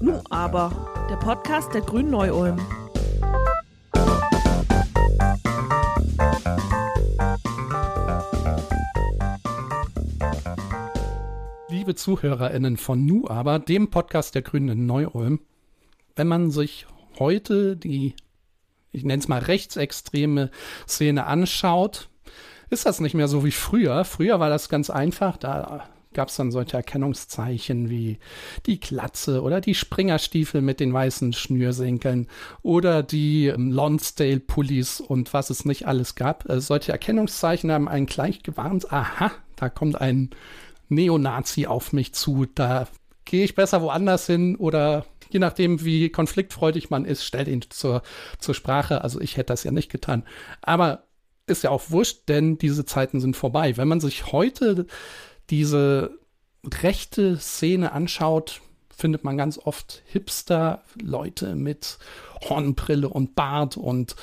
Nu aber, der Podcast der Grünen Neu-Ulm. Liebe ZuhörerInnen von Nu aber, dem Podcast der Grünen in Neu-Ulm, wenn man sich heute die, ich nenne es mal rechtsextreme Szene anschaut, ist das nicht mehr so wie früher. Früher war das ganz einfach, da gab es dann solche Erkennungszeichen wie die Klatze oder die Springerstiefel mit den weißen Schnürsenkeln oder die ähm, Lonsdale-Pullis und was es nicht alles gab. Äh, solche Erkennungszeichen haben einen gleich gewarnt, aha, da kommt ein Neonazi auf mich zu, da gehe ich besser woanders hin oder je nachdem, wie konfliktfreudig man ist, stellt ihn zur, zur Sprache. Also ich hätte das ja nicht getan. Aber ist ja auch wurscht, denn diese Zeiten sind vorbei. Wenn man sich heute diese rechte Szene anschaut, findet man ganz oft Hipster, Leute mit Hornbrille und Bart und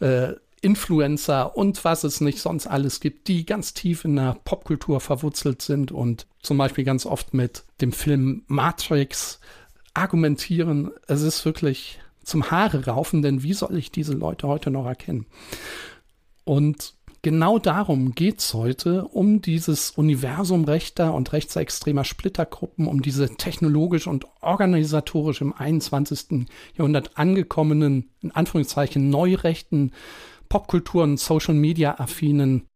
äh, Influencer und was es nicht sonst alles gibt, die ganz tief in der Popkultur verwurzelt sind und zum Beispiel ganz oft mit dem Film Matrix argumentieren. Es ist wirklich zum Haare raufen, denn wie soll ich diese Leute heute noch erkennen? Und genau darum geht es heute, um dieses Universum rechter und rechtsextremer Splittergruppen, um diese technologisch und organisatorisch im 21. Jahrhundert angekommenen, in Anführungszeichen, neurechten Popkultur- und Social-Media-affinen.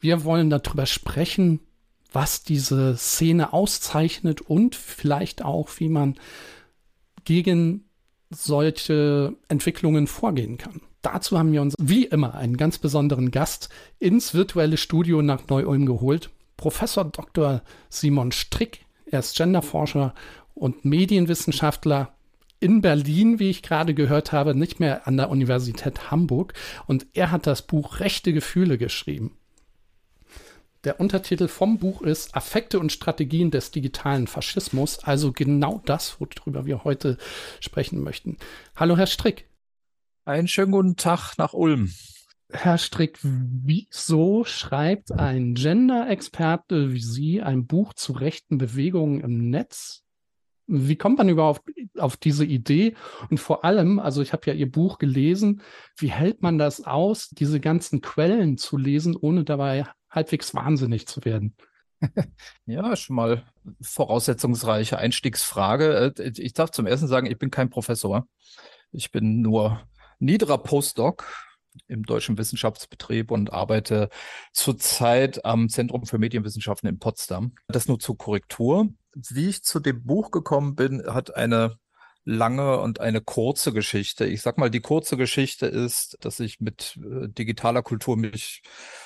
Wir wollen darüber sprechen, was diese Szene auszeichnet und vielleicht auch, wie man gegen solche Entwicklungen vorgehen kann. Dazu haben wir uns wie immer einen ganz besonderen Gast ins virtuelle Studio nach Neu-Ulm geholt. Professor Dr. Simon Strick. Er ist Genderforscher und Medienwissenschaftler in Berlin, wie ich gerade gehört habe, nicht mehr an der Universität Hamburg. Und er hat das Buch Rechte Gefühle geschrieben. Der Untertitel vom Buch ist Affekte und Strategien des digitalen Faschismus, also genau das, worüber wir heute sprechen möchten. Hallo, Herr Strick. Einen schönen guten Tag nach Ulm. Herr Strick, wieso schreibt ein Gender-Experte wie Sie ein Buch zu rechten Bewegungen im Netz? Wie kommt man überhaupt auf diese Idee? Und vor allem, also ich habe ja Ihr Buch gelesen, wie hält man das aus, diese ganzen Quellen zu lesen, ohne dabei halbwegs wahnsinnig zu werden? Ja, schon mal voraussetzungsreiche Einstiegsfrage. Äh, ich darf zum ersten sagen, ich bin kein Professor. Ich bin nur niederer Postdoc im Deutschen Wissenschaftsbetrieb und arbeite zurzeit am Zentrum für Medienwissenschaften in Potsdam. Das nur zur Korrektur. Wie ich zu dem Buch gekommen bin, hat eine lange und eine kurze Geschichte. Ich sag mal, die kurze Geschichte ist, dass ich mit äh, digitaler Kultur mich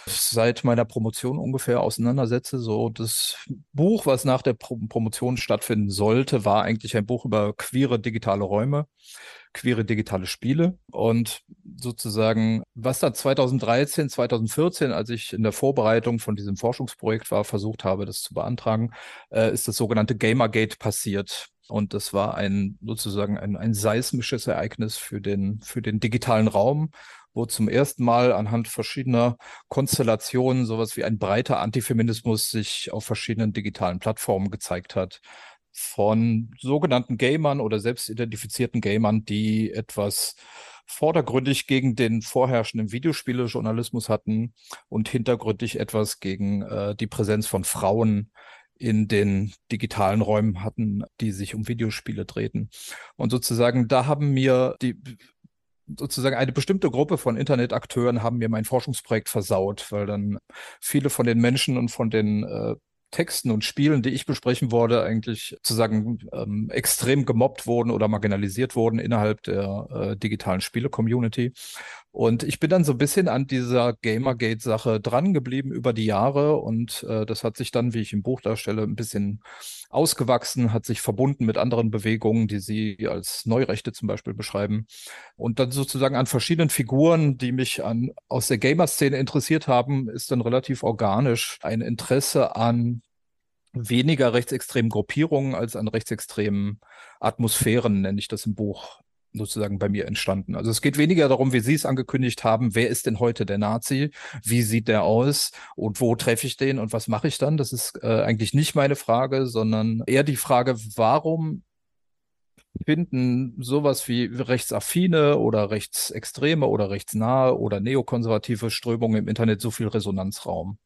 seit meiner Promotion ungefähr auseinandersetze. So das Buch, was nach der Pro Promotion stattfinden sollte, war eigentlich ein Buch über queere digitale Räume queere digitale Spiele. Und sozusagen, was da 2013, 2014, als ich in der Vorbereitung von diesem Forschungsprojekt war, versucht habe, das zu beantragen, äh, ist das sogenannte Gamergate passiert. Und das war ein sozusagen ein, ein seismisches Ereignis für den, für den digitalen Raum, wo zum ersten Mal anhand verschiedener Konstellationen sowas wie ein breiter Antifeminismus sich auf verschiedenen digitalen Plattformen gezeigt hat von sogenannten Gamern oder selbstidentifizierten Gamern, die etwas vordergründig gegen den vorherrschenden Videospielejournalismus hatten und hintergründig etwas gegen äh, die Präsenz von Frauen in den digitalen Räumen hatten, die sich um Videospiele drehten. Und sozusagen, da haben mir die sozusagen eine bestimmte Gruppe von Internetakteuren haben mir mein Forschungsprojekt versaut, weil dann viele von den Menschen und von den äh, Texten und Spielen, die ich besprechen wollte, eigentlich zu sagen, ähm, extrem gemobbt wurden oder marginalisiert wurden innerhalb der äh, digitalen Spiele-Community. Und ich bin dann so ein bisschen an dieser Gamergate-Sache dran geblieben über die Jahre und äh, das hat sich dann, wie ich im Buch darstelle, ein bisschen ausgewachsen, hat sich verbunden mit anderen Bewegungen, die Sie als Neurechte zum Beispiel beschreiben. Und dann sozusagen an verschiedenen Figuren, die mich an, aus der Gamer-Szene interessiert haben, ist dann relativ organisch ein Interesse an weniger rechtsextremen Gruppierungen als an rechtsextremen Atmosphären, nenne ich das im Buch, sozusagen bei mir entstanden. Also es geht weniger darum, wie Sie es angekündigt haben, wer ist denn heute der Nazi, wie sieht der aus und wo treffe ich den und was mache ich dann? Das ist äh, eigentlich nicht meine Frage, sondern eher die Frage, warum finden sowas wie rechtsaffine oder rechtsextreme oder rechtsnahe oder neokonservative Strömungen im Internet so viel Resonanzraum?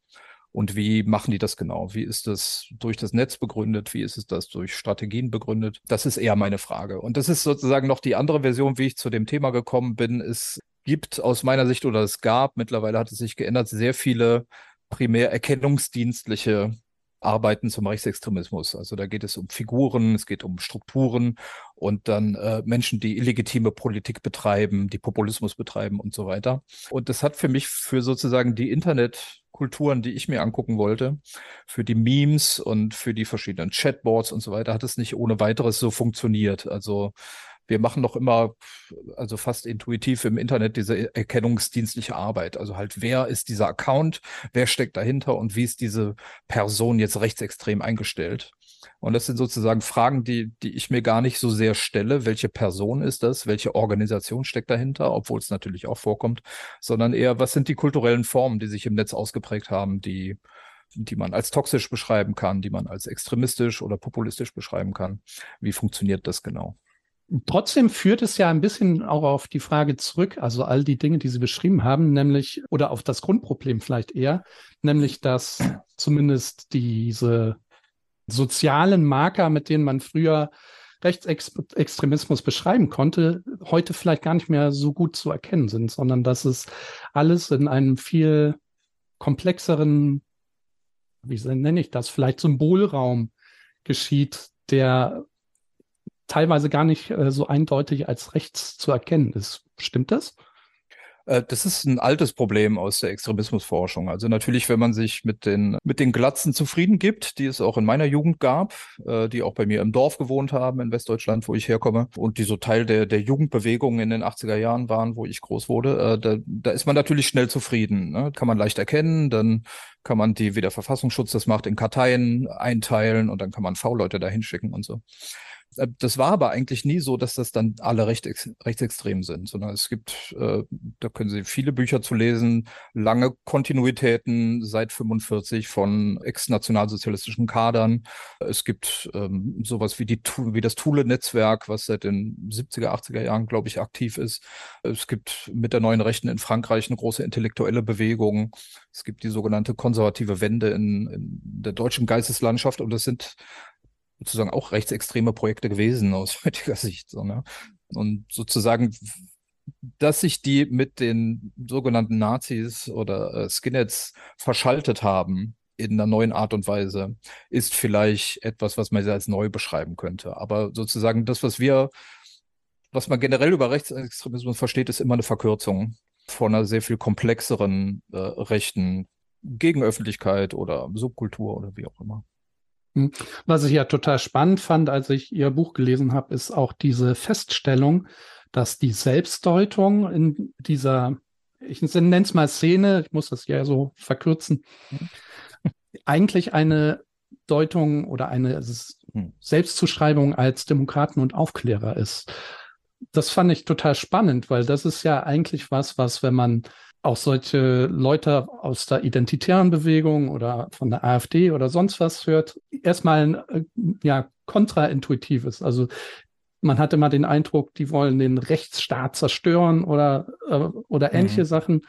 Und wie machen die das genau? Wie ist das durch das Netz begründet? Wie ist es das durch Strategien begründet? Das ist eher meine Frage. Und das ist sozusagen noch die andere Version, wie ich zu dem Thema gekommen bin. Es gibt aus meiner Sicht oder es gab, mittlerweile hat es sich geändert, sehr viele primär erkennungsdienstliche Arbeiten zum Rechtsextremismus. Also da geht es um Figuren, es geht um Strukturen und dann äh, Menschen, die illegitime Politik betreiben, die Populismus betreiben und so weiter. Und das hat für mich für sozusagen die Internet Kulturen, die ich mir angucken wollte, für die Memes und für die verschiedenen Chatboards und so weiter, hat es nicht ohne weiteres so funktioniert. Also wir machen noch immer, also fast intuitiv im Internet diese erkennungsdienstliche Arbeit. Also halt, wer ist dieser Account, wer steckt dahinter und wie ist diese Person jetzt rechtsextrem eingestellt? Und das sind sozusagen Fragen, die, die ich mir gar nicht so sehr stelle. Welche Person ist das? Welche Organisation steckt dahinter? Obwohl es natürlich auch vorkommt, sondern eher, was sind die kulturellen Formen, die sich im Netz ausgeprägt haben, die, die man als toxisch beschreiben kann, die man als extremistisch oder populistisch beschreiben kann? Wie funktioniert das genau? Trotzdem führt es ja ein bisschen auch auf die Frage zurück, also all die Dinge, die Sie beschrieben haben, nämlich, oder auf das Grundproblem vielleicht eher, nämlich, dass zumindest diese sozialen Marker, mit denen man früher Rechtsextremismus beschreiben konnte, heute vielleicht gar nicht mehr so gut zu erkennen sind, sondern dass es alles in einem viel komplexeren, wie nenne ich das, vielleicht Symbolraum geschieht, der teilweise gar nicht äh, so eindeutig als rechts zu erkennen ist. Stimmt das? Äh, das ist ein altes Problem aus der Extremismusforschung. Also natürlich, wenn man sich mit den, mit den Glatzen zufrieden gibt, die es auch in meiner Jugend gab, äh, die auch bei mir im Dorf gewohnt haben, in Westdeutschland, wo ich herkomme, und die so Teil der, der Jugendbewegung in den 80er Jahren waren, wo ich groß wurde, äh, da, da ist man natürlich schnell zufrieden. Ne? Kann man leicht erkennen, dann kann man die, wie der Verfassungsschutz das macht, in Karteien einteilen und dann kann man V-Leute da hinschicken und so. Äh, das war aber eigentlich nie so, dass das dann alle recht, rechtsextrem sind, sondern es gibt, äh, da können Sie viele Bücher zu lesen, lange Kontinuitäten seit 45 von ex-nationalsozialistischen Kadern. Es gibt ähm, sowas wie, die, wie das Thule-Netzwerk, was seit den 70er, 80er Jahren, glaube ich, aktiv ist. Es gibt mit der neuen Rechten in Frankreich eine große intellektuelle Bewegung. Es gibt die sogenannte konservative Wende in, in der deutschen Geisteslandschaft und das sind sozusagen auch rechtsextreme Projekte gewesen aus heutiger Sicht. So, ne? Und sozusagen, dass sich die mit den sogenannten Nazis oder äh, Skinheads verschaltet haben in einer neuen Art und Weise, ist vielleicht etwas, was man als neu beschreiben könnte. Aber sozusagen das, was wir, was man generell über Rechtsextremismus versteht, ist immer eine Verkürzung von einer sehr viel komplexeren äh, rechten Gegenöffentlichkeit oder Subkultur oder wie auch immer. Hm. Was ich ja total spannend fand, als ich Ihr Buch gelesen habe, ist auch diese Feststellung, dass die Selbstdeutung in dieser, ich nenne es mal Szene, ich muss das ja so verkürzen, eigentlich eine Deutung oder eine hm. Selbstzuschreibung als Demokraten und Aufklärer ist. Das fand ich total spannend, weil das ist ja eigentlich was, was, wenn man auch solche Leute aus der identitären Bewegung oder von der AfD oder sonst was hört, erstmal äh, ja kontraintuitiv ist. Also man hatte mal den Eindruck, die wollen den Rechtsstaat zerstören oder, äh, oder ähnliche mhm. Sachen.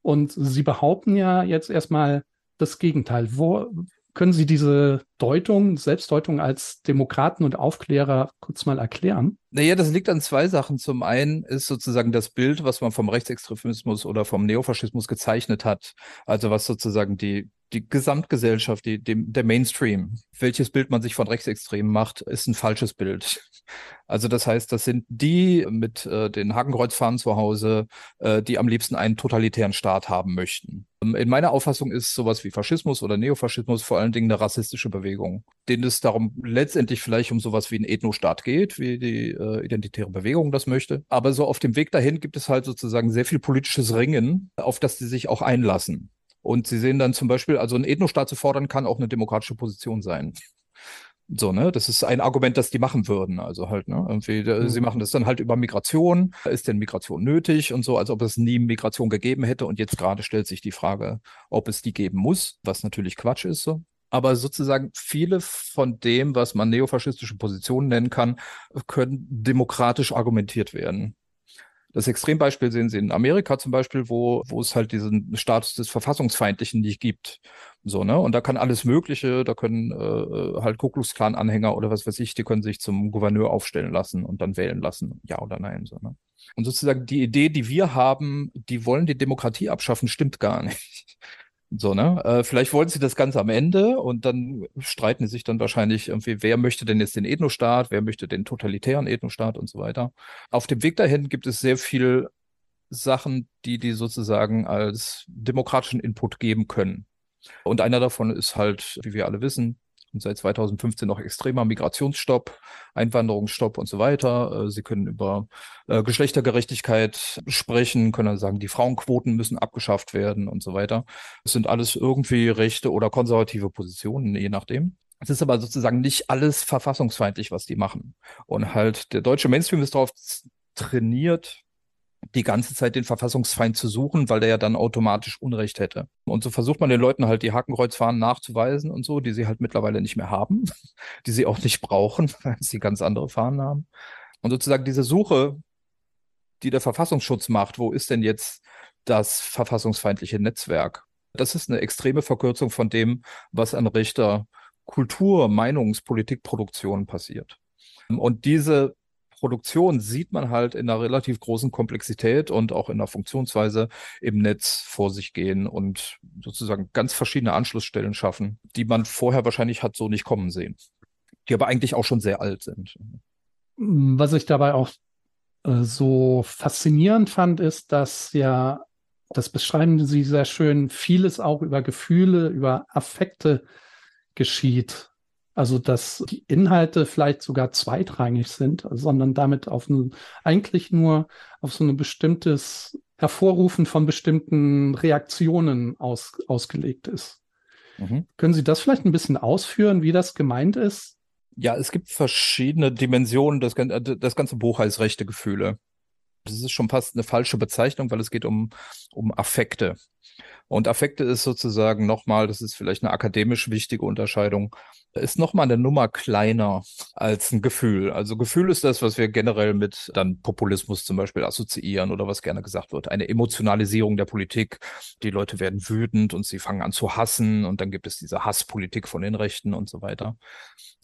Und sie behaupten ja jetzt erstmal das Gegenteil. Wo, können Sie diese Deutung, Selbstdeutung als Demokraten und Aufklärer kurz mal erklären? Naja, das liegt an zwei Sachen. Zum einen ist sozusagen das Bild, was man vom Rechtsextremismus oder vom Neofaschismus gezeichnet hat. Also was sozusagen die, die Gesamtgesellschaft, die, die, der Mainstream, welches Bild man sich von Rechtsextremen macht, ist ein falsches Bild. Also das heißt, das sind die mit äh, den Hakenkreuzfahnen zu Hause, äh, die am liebsten einen totalitären Staat haben möchten. Ähm, in meiner Auffassung ist sowas wie Faschismus oder Neofaschismus vor allen Dingen eine rassistische Bewegung, denen es darum letztendlich vielleicht um sowas wie einen Ethnostaat geht, wie die äh, identitäre Bewegung das möchte. Aber so auf dem Weg dahin gibt es halt sozusagen sehr viel politisches Ringen, auf das sie sich auch einlassen. Und sie sehen dann zum Beispiel, also ein Ethnostaat zu fordern, kann auch eine demokratische Position sein. So, ne? Das ist ein Argument, das die machen würden. Also halt, ne? Irgendwie, Mhm. sie machen das dann halt über Migration. Ist denn Migration nötig und so, als ob es nie Migration gegeben hätte. Und jetzt gerade stellt sich die Frage, ob es die geben muss, was natürlich Quatsch ist, so. Aber sozusagen viele von dem, was man neofaschistische Positionen nennen kann, können demokratisch argumentiert werden. Das Extrembeispiel sehen Sie in Amerika zum Beispiel, wo, wo es halt diesen Status des Verfassungsfeindlichen nicht gibt. So, ne? Und da kann alles Mögliche, da können äh, halt Ku Klux Klan-Anhänger oder was weiß ich, die können sich zum Gouverneur aufstellen lassen und dann wählen lassen, ja oder nein. So, ne? Und sozusagen die Idee, die wir haben, die wollen die Demokratie abschaffen, stimmt gar nicht. So, ne? Äh, vielleicht wollen sie das ganz am Ende und dann streiten sie sich dann wahrscheinlich irgendwie, wer möchte denn jetzt den Ethnostaat, wer möchte den totalitären Ethnostaat und so weiter. Auf dem Weg dahin gibt es sehr viel Sachen, die die sozusagen als demokratischen Input geben können. Und einer davon ist halt, wie wir alle wissen, und seit 2015 noch extremer Migrationsstopp, Einwanderungsstopp und so weiter. Äh, Sie können über äh, Geschlechtergerechtigkeit sprechen, können dann sagen, die Frauenquoten müssen abgeschafft werden und so weiter. Das sind alles irgendwie rechte oder konservative Positionen, je nachdem. Es ist aber sozusagen nicht alles verfassungsfeindlich, was die machen. Und halt der deutsche Mainstream ist darauf trainiert, die ganze Zeit den Verfassungsfeind zu suchen, weil der ja dann automatisch Unrecht hätte. Und so versucht man den Leuten halt die Hakenkreuzfahnen nachzuweisen und so, die sie halt mittlerweile nicht mehr haben, die sie auch nicht brauchen, weil sie ganz andere Fahnen haben. Und sozusagen diese Suche, die der Verfassungsschutz macht, wo ist denn jetzt das verfassungsfeindliche Netzwerk? Das ist eine extreme Verkürzung von dem, was an rechter Kultur, Meinungs-, Politikproduktion passiert. Und diese Produktion sieht man halt in einer relativ großen Komplexität und auch in der Funktionsweise im Netz vor sich gehen und sozusagen ganz verschiedene Anschlussstellen schaffen, die man vorher wahrscheinlich hat so nicht kommen sehen, die aber eigentlich auch schon sehr alt sind. Was ich dabei auch äh, so faszinierend fand, ist, dass ja, das beschreiben Sie sehr schön, vieles auch über Gefühle, über Affekte geschieht. Also, dass die Inhalte vielleicht sogar zweitrangig sind, sondern damit auf ein, eigentlich nur auf so ein bestimmtes Hervorrufen von bestimmten Reaktionen aus, ausgelegt ist. Mhm. Können Sie das vielleicht ein bisschen ausführen, wie das gemeint ist? Ja, es gibt verschiedene Dimensionen. Das, das ganze Buch heißt rechte Gefühle. Das ist schon fast eine falsche Bezeichnung, weil es geht um, um Affekte. Und Affekte ist sozusagen nochmal, das ist vielleicht eine akademisch wichtige Unterscheidung, ist nochmal eine Nummer kleiner als ein Gefühl. Also Gefühl ist das, was wir generell mit dann Populismus zum Beispiel assoziieren oder was gerne gesagt wird. Eine Emotionalisierung der Politik. Die Leute werden wütend und sie fangen an zu hassen und dann gibt es diese Hasspolitik von den Rechten und so weiter.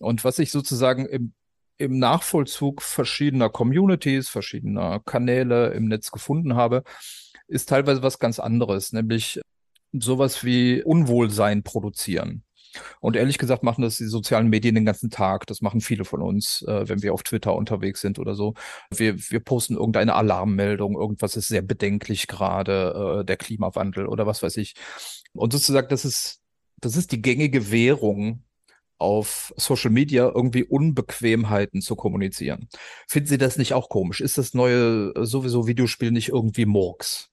Und was ich sozusagen im im Nachvollzug verschiedener Communities, verschiedener Kanäle im Netz gefunden habe, ist teilweise was ganz anderes, nämlich sowas wie Unwohlsein produzieren. Und ehrlich gesagt machen das die sozialen Medien den ganzen Tag. Das machen viele von uns, äh, wenn wir auf Twitter unterwegs sind oder so. Wir, wir posten irgendeine Alarmmeldung, irgendwas ist sehr bedenklich gerade, äh, der Klimawandel oder was weiß ich. Und sozusagen, das ist, das ist die gängige Währung auf Social Media irgendwie Unbequemheiten zu kommunizieren. Finden Sie das nicht auch komisch? Ist das neue äh, sowieso Videospiel nicht irgendwie Murks?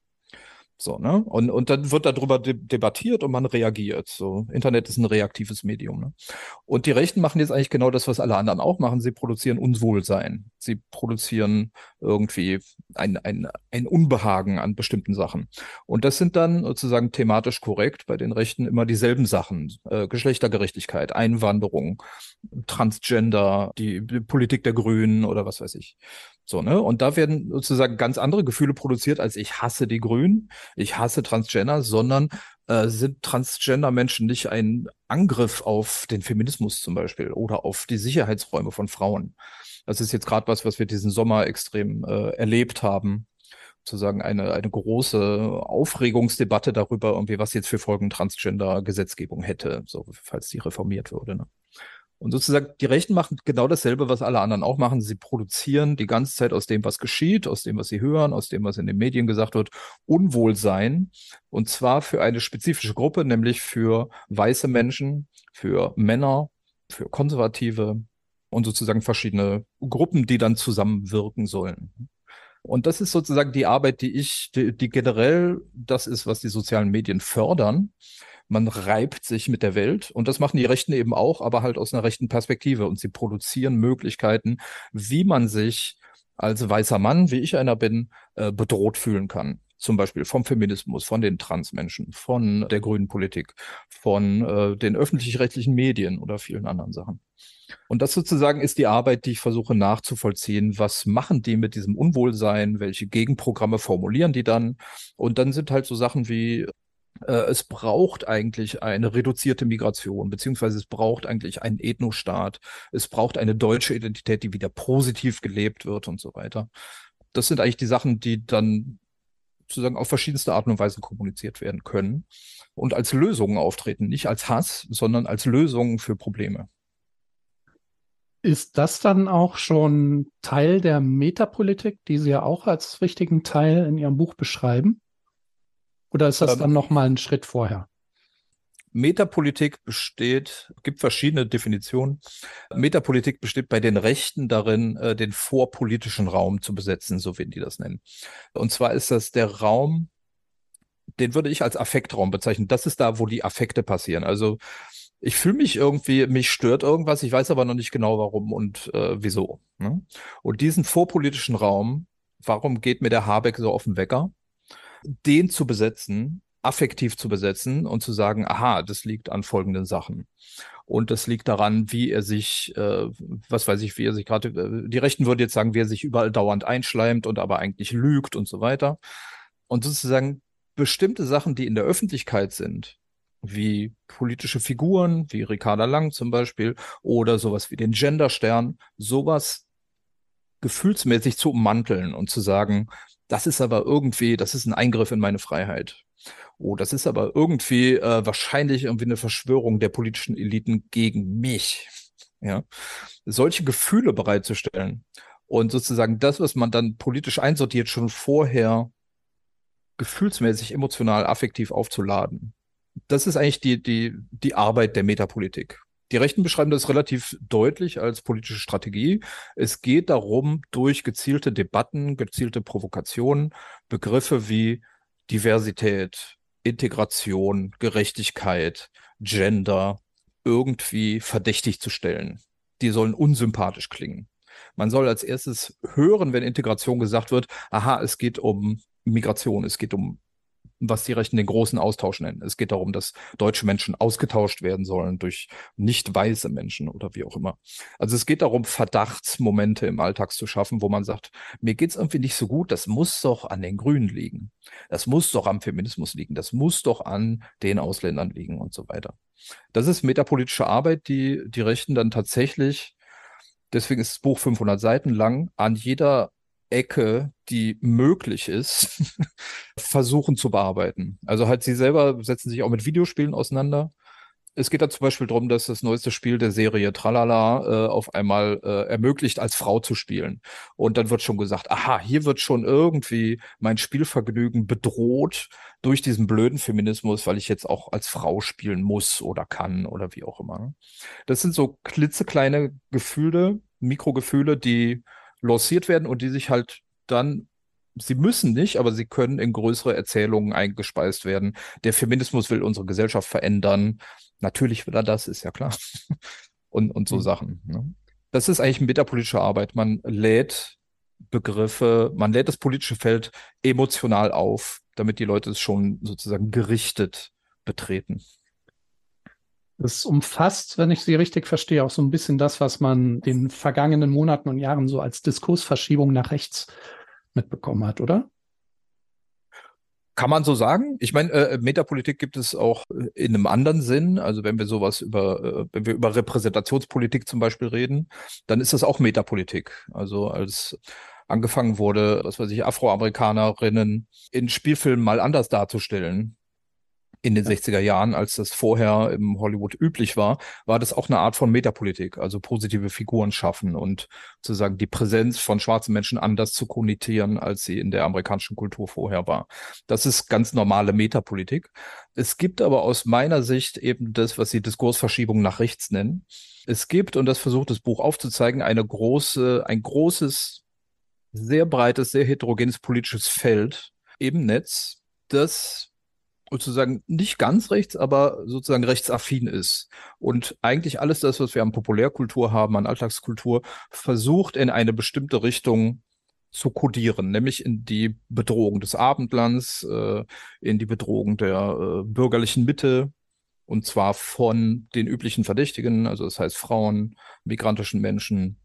So, ne? Und, und dann wird darüber de debattiert und man reagiert. So, Internet ist ein reaktives Medium. Ne? Und die Rechten machen jetzt eigentlich genau das, was alle anderen auch machen. Sie produzieren Unwohlsein. Sie produzieren irgendwie ein, ein, ein Unbehagen an bestimmten Sachen. Und das sind dann sozusagen thematisch korrekt bei den Rechten immer dieselben Sachen. Äh, Geschlechtergerechtigkeit, Einwanderung, Transgender, die, die Politik der Grünen oder was weiß ich. So, ne? Und da werden sozusagen ganz andere Gefühle produziert, als ich hasse die Grünen, ich hasse Transgender, sondern äh, sind Transgender-Menschen nicht ein Angriff auf den Feminismus zum Beispiel oder auf die Sicherheitsräume von Frauen. Das ist jetzt gerade was, was wir diesen Sommer extrem äh, erlebt haben. Sozusagen eine, eine große Aufregungsdebatte darüber, irgendwie, was jetzt für Folgen Transgender-Gesetzgebung hätte, so falls die reformiert würde. Ne? Und sozusagen, die Rechten machen genau dasselbe, was alle anderen auch machen. Sie produzieren die ganze Zeit aus dem, was geschieht, aus dem, was sie hören, aus dem, was in den Medien gesagt wird, Unwohlsein. Und zwar für eine spezifische Gruppe, nämlich für weiße Menschen, für Männer, für Konservative und sozusagen verschiedene Gruppen, die dann zusammenwirken sollen. Und das ist sozusagen die Arbeit, die ich, die, die generell das ist, was die sozialen Medien fördern man reibt sich mit der Welt und das machen die Rechten eben auch, aber halt aus einer rechten Perspektive und sie produzieren Möglichkeiten, wie man sich als weißer Mann, wie ich einer bin, äh, bedroht fühlen kann. Zum Beispiel vom Feminismus, von den Transmenschen, von der grünen Politik, von äh, den öffentlich-rechtlichen Medien oder vielen anderen Sachen. Und das sozusagen ist die Arbeit, die ich versuche nachzuvollziehen. Was machen die mit diesem Unwohlsein? Welche Gegenprogramme formulieren die dann? Und dann sind halt so Sachen wie es braucht eigentlich eine reduzierte Migration, beziehungsweise es braucht eigentlich einen Ethnostaat. Es braucht eine deutsche Identität, die wieder positiv gelebt wird und so weiter. Das sind eigentlich die Sachen, die dann sozusagen auf verschiedenste Arten und Weisen kommuniziert werden können und als Lösungen auftreten, nicht als Hass, sondern als Lösungen für Probleme. Ist das dann auch schon Teil der Metapolitik, die Sie ja auch als wichtigen Teil in Ihrem Buch beschreiben? Oder ist das ähm, dann noch mal ein Schritt vorher? Metapolitik besteht, gibt verschiedene Definitionen. Metapolitik besteht bei den Rechten darin, äh, den vorpolitischen Raum zu besetzen, so wie die das nennen. Und zwar ist das der Raum, den würde ich als Affektraum bezeichnen. Das ist da, wo die Affekte passieren. Also ich fühle mich irgendwie, mich stört irgendwas, ich weiß aber noch nicht genau warum und äh, wieso. Ne? Und diesen vorpolitischen Raum, warum geht mir der Habeck so auf den Wecker? Den zu besetzen, affektiv zu besetzen und zu sagen, aha, das liegt an folgenden Sachen. Und das liegt daran, wie er sich, äh, was weiß ich, wie er sich gerade, äh, die Rechten würden jetzt sagen, wie er sich überall dauernd einschleimt und aber eigentlich lügt und so weiter. Und sozusagen bestimmte Sachen, die in der Öffentlichkeit sind, wie politische Figuren, wie Ricarda Lang zum Beispiel, oder sowas wie den Genderstern, sowas gefühlsmäßig zu ummanteln und zu sagen, das ist aber irgendwie, das ist ein Eingriff in meine Freiheit. Oh, das ist aber irgendwie äh, wahrscheinlich irgendwie eine Verschwörung der politischen Eliten gegen mich. Ja, solche Gefühle bereitzustellen und sozusagen das, was man dann politisch einsortiert, schon vorher gefühlsmäßig, emotional, affektiv aufzuladen. Das ist eigentlich die, die, die Arbeit der Metapolitik. Die Rechten beschreiben das relativ deutlich als politische Strategie. Es geht darum, durch gezielte Debatten, gezielte Provokationen, Begriffe wie Diversität, Integration, Gerechtigkeit, Gender irgendwie verdächtig zu stellen. Die sollen unsympathisch klingen. Man soll als erstes hören, wenn Integration gesagt wird, aha, es geht um Migration, es geht um was die Rechten den großen Austausch nennen. Es geht darum, dass deutsche Menschen ausgetauscht werden sollen durch nicht weiße Menschen oder wie auch immer. Also es geht darum, Verdachtsmomente im Alltag zu schaffen, wo man sagt, mir geht's irgendwie nicht so gut, das muss doch an den Grünen liegen. Das muss doch am Feminismus liegen. Das muss doch an den Ausländern liegen und so weiter. Das ist metapolitische Arbeit, die die Rechten dann tatsächlich Deswegen ist das Buch 500 Seiten lang, an jeder Ecke, die möglich ist, versuchen zu bearbeiten. Also halt sie selber setzen sich auch mit Videospielen auseinander. Es geht da zum Beispiel darum, dass das neueste Spiel der Serie Tralala äh, auf einmal äh, ermöglicht, als Frau zu spielen. Und dann wird schon gesagt, aha, hier wird schon irgendwie mein Spielvergnügen bedroht durch diesen blöden Feminismus, weil ich jetzt auch als Frau spielen muss oder kann oder wie auch immer. Das sind so klitzekleine Gefühle, Mikrogefühle, die lanciert werden und die sich halt dann, sie müssen nicht, aber sie können in größere Erzählungen eingespeist werden. Der Feminismus will unsere Gesellschaft verändern. Natürlich will er das, ist ja klar. und, und so mhm. Sachen. Ne? Das ist eigentlich metapolitische Arbeit. Man lädt Begriffe, man lädt das politische Feld emotional auf, damit die Leute es schon sozusagen gerichtet betreten. Das umfasst, wenn ich Sie richtig verstehe, auch so ein bisschen das, was man den vergangenen Monaten und Jahren so als Diskursverschiebung nach rechts mitbekommen hat, oder? Kann man so sagen? Ich meine, äh, Metapolitik gibt es auch in einem anderen Sinn. Also wenn wir sowas über, äh, wenn wir über Repräsentationspolitik zum Beispiel reden, dann ist das auch Metapolitik. Also als angefangen wurde, was weiß ich, Afroamerikanerinnen in Spielfilmen mal anders darzustellen, in den 60er Jahren, als das vorher im Hollywood üblich war, war das auch eine Art von Metapolitik, also positive Figuren schaffen und sozusagen die Präsenz von schwarzen Menschen anders zu konnotieren, als sie in der amerikanischen Kultur vorher war. Das ist ganz normale Metapolitik. Es gibt aber aus meiner Sicht eben das, was sie Diskursverschiebung nach rechts nennen. Es gibt, und das versucht das Buch aufzuzeigen, eine große, ein großes, sehr breites, sehr heterogenes politisches Feld im Netz, das sozusagen nicht ganz rechts, aber sozusagen rechtsaffin ist. Und eigentlich alles das, was wir an Populärkultur haben, an Alltagskultur, versucht in eine bestimmte Richtung zu kodieren, nämlich in die Bedrohung des Abendlands, äh, in die Bedrohung der äh, bürgerlichen Mitte, und zwar von den üblichen Verdächtigen, also das heißt Frauen, migrantischen Menschen,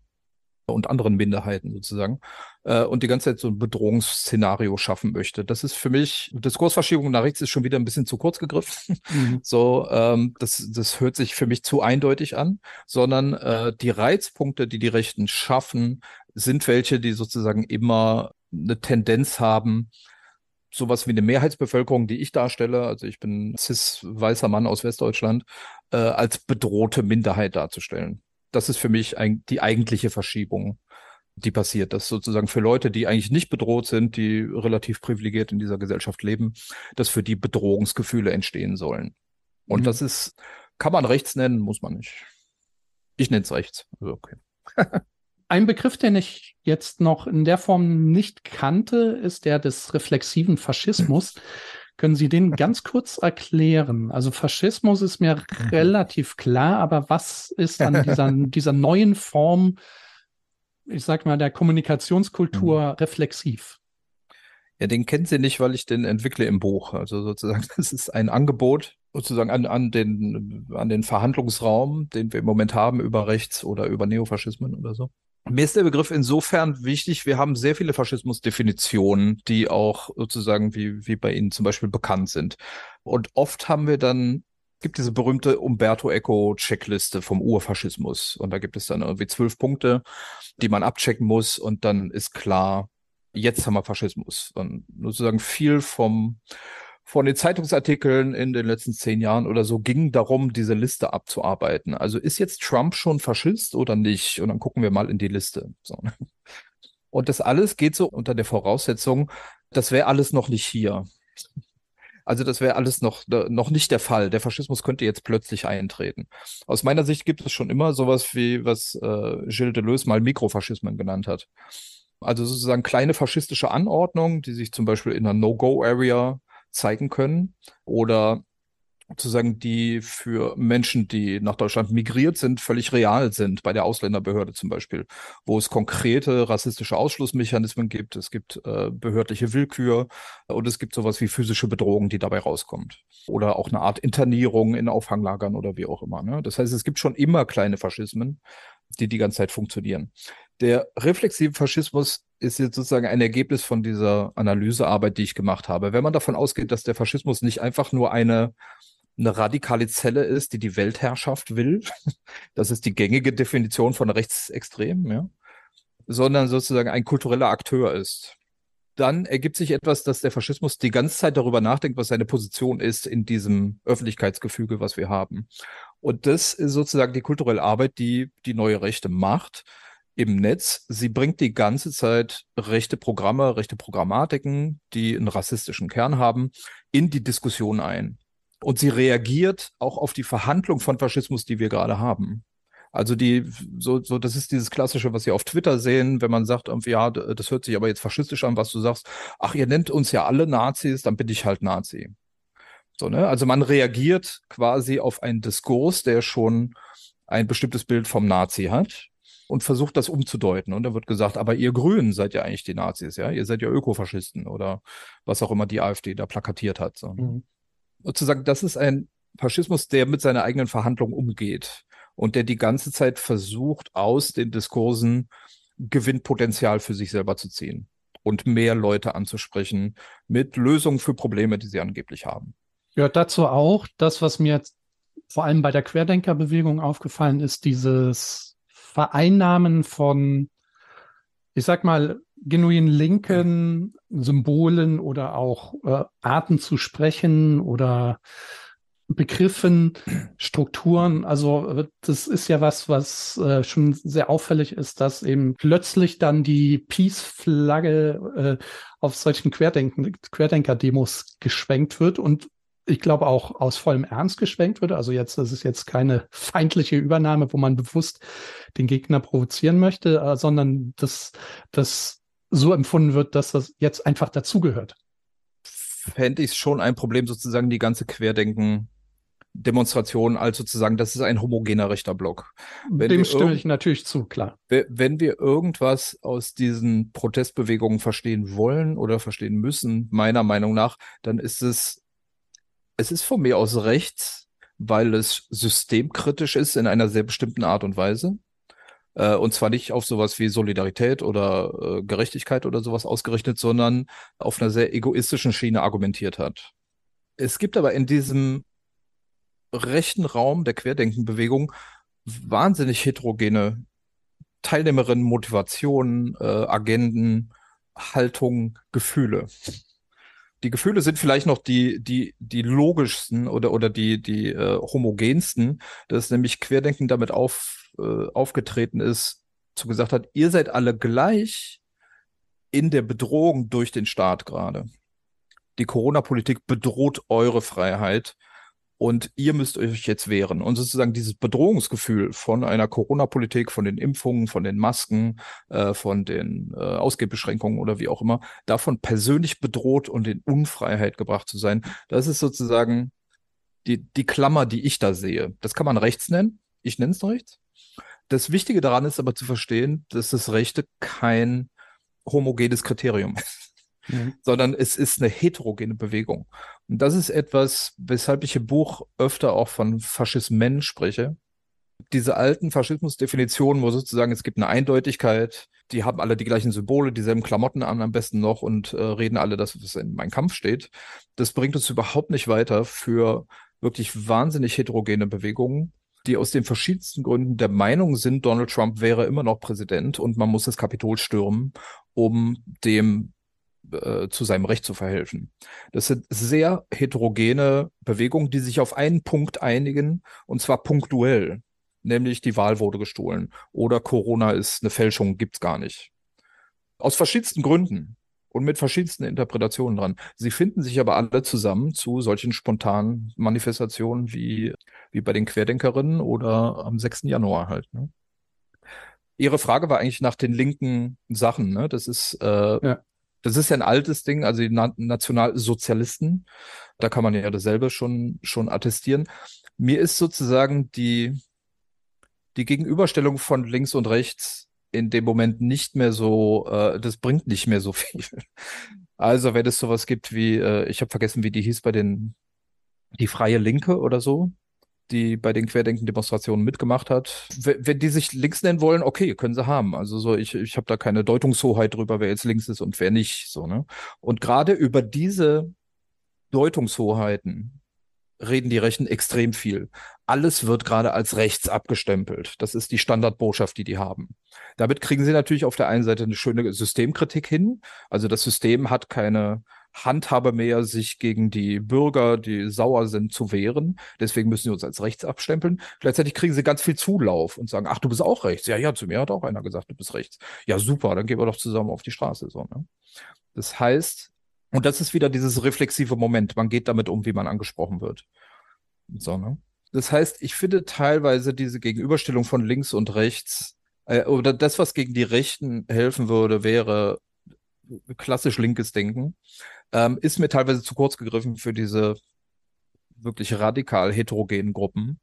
und anderen Minderheiten sozusagen äh, und die ganze Zeit so ein Bedrohungsszenario schaffen möchte. Das ist für mich, Diskursverschiebung nach rechts ist schon wieder ein bisschen zu kurz gegriffen. Mhm. So, ähm, das, das hört sich für mich zu eindeutig an, sondern äh, die Reizpunkte, die die Rechten schaffen, sind welche, die sozusagen immer eine Tendenz haben, sowas wie eine Mehrheitsbevölkerung, die ich darstelle, also ich bin cis-weißer Mann aus Westdeutschland, äh, als bedrohte Minderheit darzustellen das ist für mich ein, die eigentliche Verschiebung, die passiert. dass sozusagen für Leute, die eigentlich nicht bedroht sind, die relativ privilegiert in dieser Gesellschaft leben, dass für die Bedrohungsgefühle entstehen sollen. Und mhm. das ist, kann man rechts nennen, muss man nicht. Ich nenne es rechts. Also okay. Ein Begriff, den ich jetzt noch in der Form nicht kannte, ist der des reflexiven Faschismus. Können Sie den ganz kurz erklären? Also Faschismus ist mir mhm. relativ klar, aber was ist an dieser, dieser neuen Form, ich sag mal, der Kommunikationskultur mhm. reflexiv? Ja, den kennen Sie nicht, weil ich den entwickle im Buch. Also sozusagen, das ist ein Angebot sozusagen an, an, den, an den Verhandlungsraum, den wir im Moment haben über Rechts- oder über Neofaschismen oder so. Mir ist der Begriff insofern wichtig, wir haben sehr viele Faschismusdefinitionen, die auch sozusagen wie, wie bei Ihnen zum Beispiel bekannt sind. Und oft haben wir dann, gibt diese berühmte Umberto Eco Checkliste vom Urfaschismus. Und da gibt es dann irgendwie zwölf Punkte, die man abchecken muss. Und dann ist klar, jetzt haben wir Faschismus. Und sozusagen viel vom, von den Zeitungsartikeln in den letzten zehn Jahren oder so ging darum, diese Liste abzuarbeiten. Also ist jetzt Trump schon Faschist oder nicht? Und dann gucken wir mal in die Liste. So. Und das alles geht so unter der Voraussetzung, das wäre alles noch nicht hier. Also das wäre alles noch, noch nicht der Fall. Der Faschismus könnte jetzt plötzlich eintreten. Aus meiner Sicht gibt es schon immer sowas wie, was äh, Gilles Deleuze mal Mikrofaschismen genannt hat. Also sozusagen kleine faschistische Anordnungen, die sich zum Beispiel in einer No-Go-Area zeigen können oder sozusagen die für Menschen, die nach Deutschland migriert sind, völlig real sind, bei der Ausländerbehörde zum Beispiel, wo es konkrete rassistische Ausschlussmechanismen gibt, es gibt äh, behördliche Willkür und es gibt sowas wie physische Bedrohung, die dabei rauskommt. Oder auch eine Art Internierung in Auffanglagern oder wie auch immer. Ne? Das heißt, es gibt schon immer kleine Faschismen, die die ganze Zeit funktionieren. Der reflexive Faschismus ist jetzt sozusagen ein Ergebnis von dieser Analysearbeit, die ich gemacht habe. Wenn man davon ausgeht, dass der Faschismus nicht einfach nur eine, eine radikale Zelle ist, die die Weltherrschaft will, das ist die gängige Definition von Rechtsextremen, ja, sondern sozusagen ein kultureller Akteur ist, dann ergibt sich etwas, dass der Faschismus die ganze Zeit darüber nachdenkt, was seine Position ist in diesem Öffentlichkeitsgefüge, was wir haben. Und das ist sozusagen die kulturelle Arbeit, die die neue Rechte macht im Netz. Sie bringt die ganze Zeit rechte Programme, rechte Programmatiken, die einen rassistischen Kern haben, in die Diskussion ein. Und sie reagiert auch auf die Verhandlung von Faschismus, die wir gerade haben. Also die, so, so, das ist dieses Klassische, was Sie auf Twitter sehen, wenn man sagt, ja, das hört sich aber jetzt faschistisch an, was du sagst. Ach, ihr nennt uns ja alle Nazis, dann bin ich halt Nazi. So, ne? Also man reagiert quasi auf einen Diskurs, der schon ein bestimmtes Bild vom Nazi hat und versucht das umzudeuten. Und da wird gesagt, aber ihr Grünen seid ja eigentlich die Nazis, ja, ihr seid ja Ökofaschisten oder was auch immer die AfD da plakatiert hat. So. Mhm. Sozusagen, das ist ein Faschismus, der mit seiner eigenen Verhandlung umgeht und der die ganze Zeit versucht, aus den Diskursen Gewinnpotenzial für sich selber zu ziehen und mehr Leute anzusprechen mit Lösungen für Probleme, die sie angeblich haben. Gehört dazu auch das, was mir vor allem bei der Querdenkerbewegung aufgefallen ist, dieses Vereinnahmen von, ich sag mal, genuin linken Symbolen oder auch äh, Arten zu sprechen oder Begriffen, Strukturen. Also das ist ja was, was äh, schon sehr auffällig ist, dass eben plötzlich dann die Peace-Flagge äh, auf solchen Querdenken, Querdenker-Demos geschwenkt wird und ich glaube auch aus vollem Ernst geschwenkt wird. Also jetzt, das ist jetzt keine feindliche Übernahme, wo man bewusst den Gegner provozieren möchte, äh, sondern dass das so empfunden wird, dass das jetzt einfach dazugehört. fände ich schon ein Problem, sozusagen die ganze Querdenken Demonstration als sozusagen, das ist ein homogener Richterblock. Wenn Dem stimme ich natürlich zu, klar. Wenn wir irgendwas aus diesen Protestbewegungen verstehen wollen oder verstehen müssen, meiner Meinung nach, dann ist es, es ist von mir aus rechts, weil es systemkritisch ist in einer sehr bestimmten Art und Weise. Äh, und zwar nicht auf sowas wie Solidarität oder äh, Gerechtigkeit oder sowas ausgerichtet, sondern auf einer sehr egoistischen Schiene argumentiert hat. Es gibt aber in diesem rechten Raum der Querdenkenbewegung wahnsinnig heterogene Teilnehmerinnen, Motivationen, äh, Agenden, Haltung, Gefühle. Die Gefühle sind vielleicht noch die, die, die logischsten oder, oder die, die äh, homogensten, dass nämlich Querdenken damit auf, äh, aufgetreten ist, zu gesagt hat, ihr seid alle gleich in der Bedrohung durch den Staat gerade. Die Corona-Politik bedroht eure Freiheit und ihr müsst euch jetzt wehren. Und sozusagen dieses Bedrohungsgefühl von einer Corona-Politik, von den Impfungen, von den Masken, äh, von den äh, Ausgehbeschränkungen oder wie auch immer, davon persönlich bedroht und in Unfreiheit gebracht zu sein, das ist sozusagen die, die Klammer, die ich da sehe. Das kann man rechts nennen. Ich nenne es rechts. Das Wichtige daran ist aber zu verstehen, dass das Rechte kein homogenes Kriterium ist mhm. sondern es ist eine heterogene Bewegung. Und das ist etwas, weshalb ich im Buch öfter auch von Faschismen spreche. Diese alten Faschismusdefinitionen, wo sozusagen es gibt eine Eindeutigkeit, die haben alle die gleichen Symbole, dieselben Klamotten an am besten noch und äh, reden alle das, was in meinem Kampf steht. Das bringt uns überhaupt nicht weiter für wirklich wahnsinnig heterogene Bewegungen, die aus den verschiedensten Gründen der Meinung sind, Donald Trump wäre immer noch Präsident und man muss das Kapitol stürmen, um dem äh, zu seinem Recht zu verhelfen. Das sind sehr heterogene Bewegungen, die sich auf einen Punkt einigen, und zwar punktuell, nämlich die Wahl wurde gestohlen oder Corona ist eine Fälschung, gibt's gar nicht. Aus verschiedensten Gründen und mit verschiedensten Interpretationen dran. Sie finden sich aber alle zusammen zu solchen spontanen Manifestationen wie, wie bei den Querdenkerinnen oder am 6. Januar halt. Ne? Ihre Frage war eigentlich nach den linken Sachen. Ne? Das ist äh, ja. Das ist ja ein altes Ding, also die Na Nationalsozialisten. Da kann man ja dasselbe schon, schon attestieren. Mir ist sozusagen die, die Gegenüberstellung von links und rechts in dem Moment nicht mehr so, äh, das bringt nicht mehr so viel. Also wenn es sowas gibt wie, äh, ich habe vergessen, wie die hieß bei den, die Freie Linke oder so, die bei den Querdenken-Demonstrationen mitgemacht hat. Wenn die sich links nennen wollen, okay, können sie haben. Also so, ich, ich habe da keine Deutungshoheit drüber, wer jetzt links ist und wer nicht. So, ne? Und gerade über diese Deutungshoheiten reden die Rechten extrem viel. Alles wird gerade als rechts abgestempelt. Das ist die Standardbotschaft, die die haben. Damit kriegen sie natürlich auf der einen Seite eine schöne Systemkritik hin. Also das System hat keine Handhabe mehr, sich gegen die Bürger, die sauer sind, zu wehren. Deswegen müssen sie uns als rechts abstempeln. Gleichzeitig kriegen sie ganz viel Zulauf und sagen, ach, du bist auch rechts. Ja, ja, zu mir hat auch einer gesagt, du bist rechts. Ja, super, dann gehen wir doch zusammen auf die Straße. So, ne? Das heißt, und das ist wieder dieses reflexive Moment. Man geht damit um, wie man angesprochen wird. So, ne? Das heißt, ich finde teilweise diese Gegenüberstellung von links und rechts, äh, oder das, was gegen die Rechten helfen würde, wäre klassisch linkes Denken ähm, ist mir teilweise zu kurz gegriffen für diese wirklich radikal heterogenen Gruppen,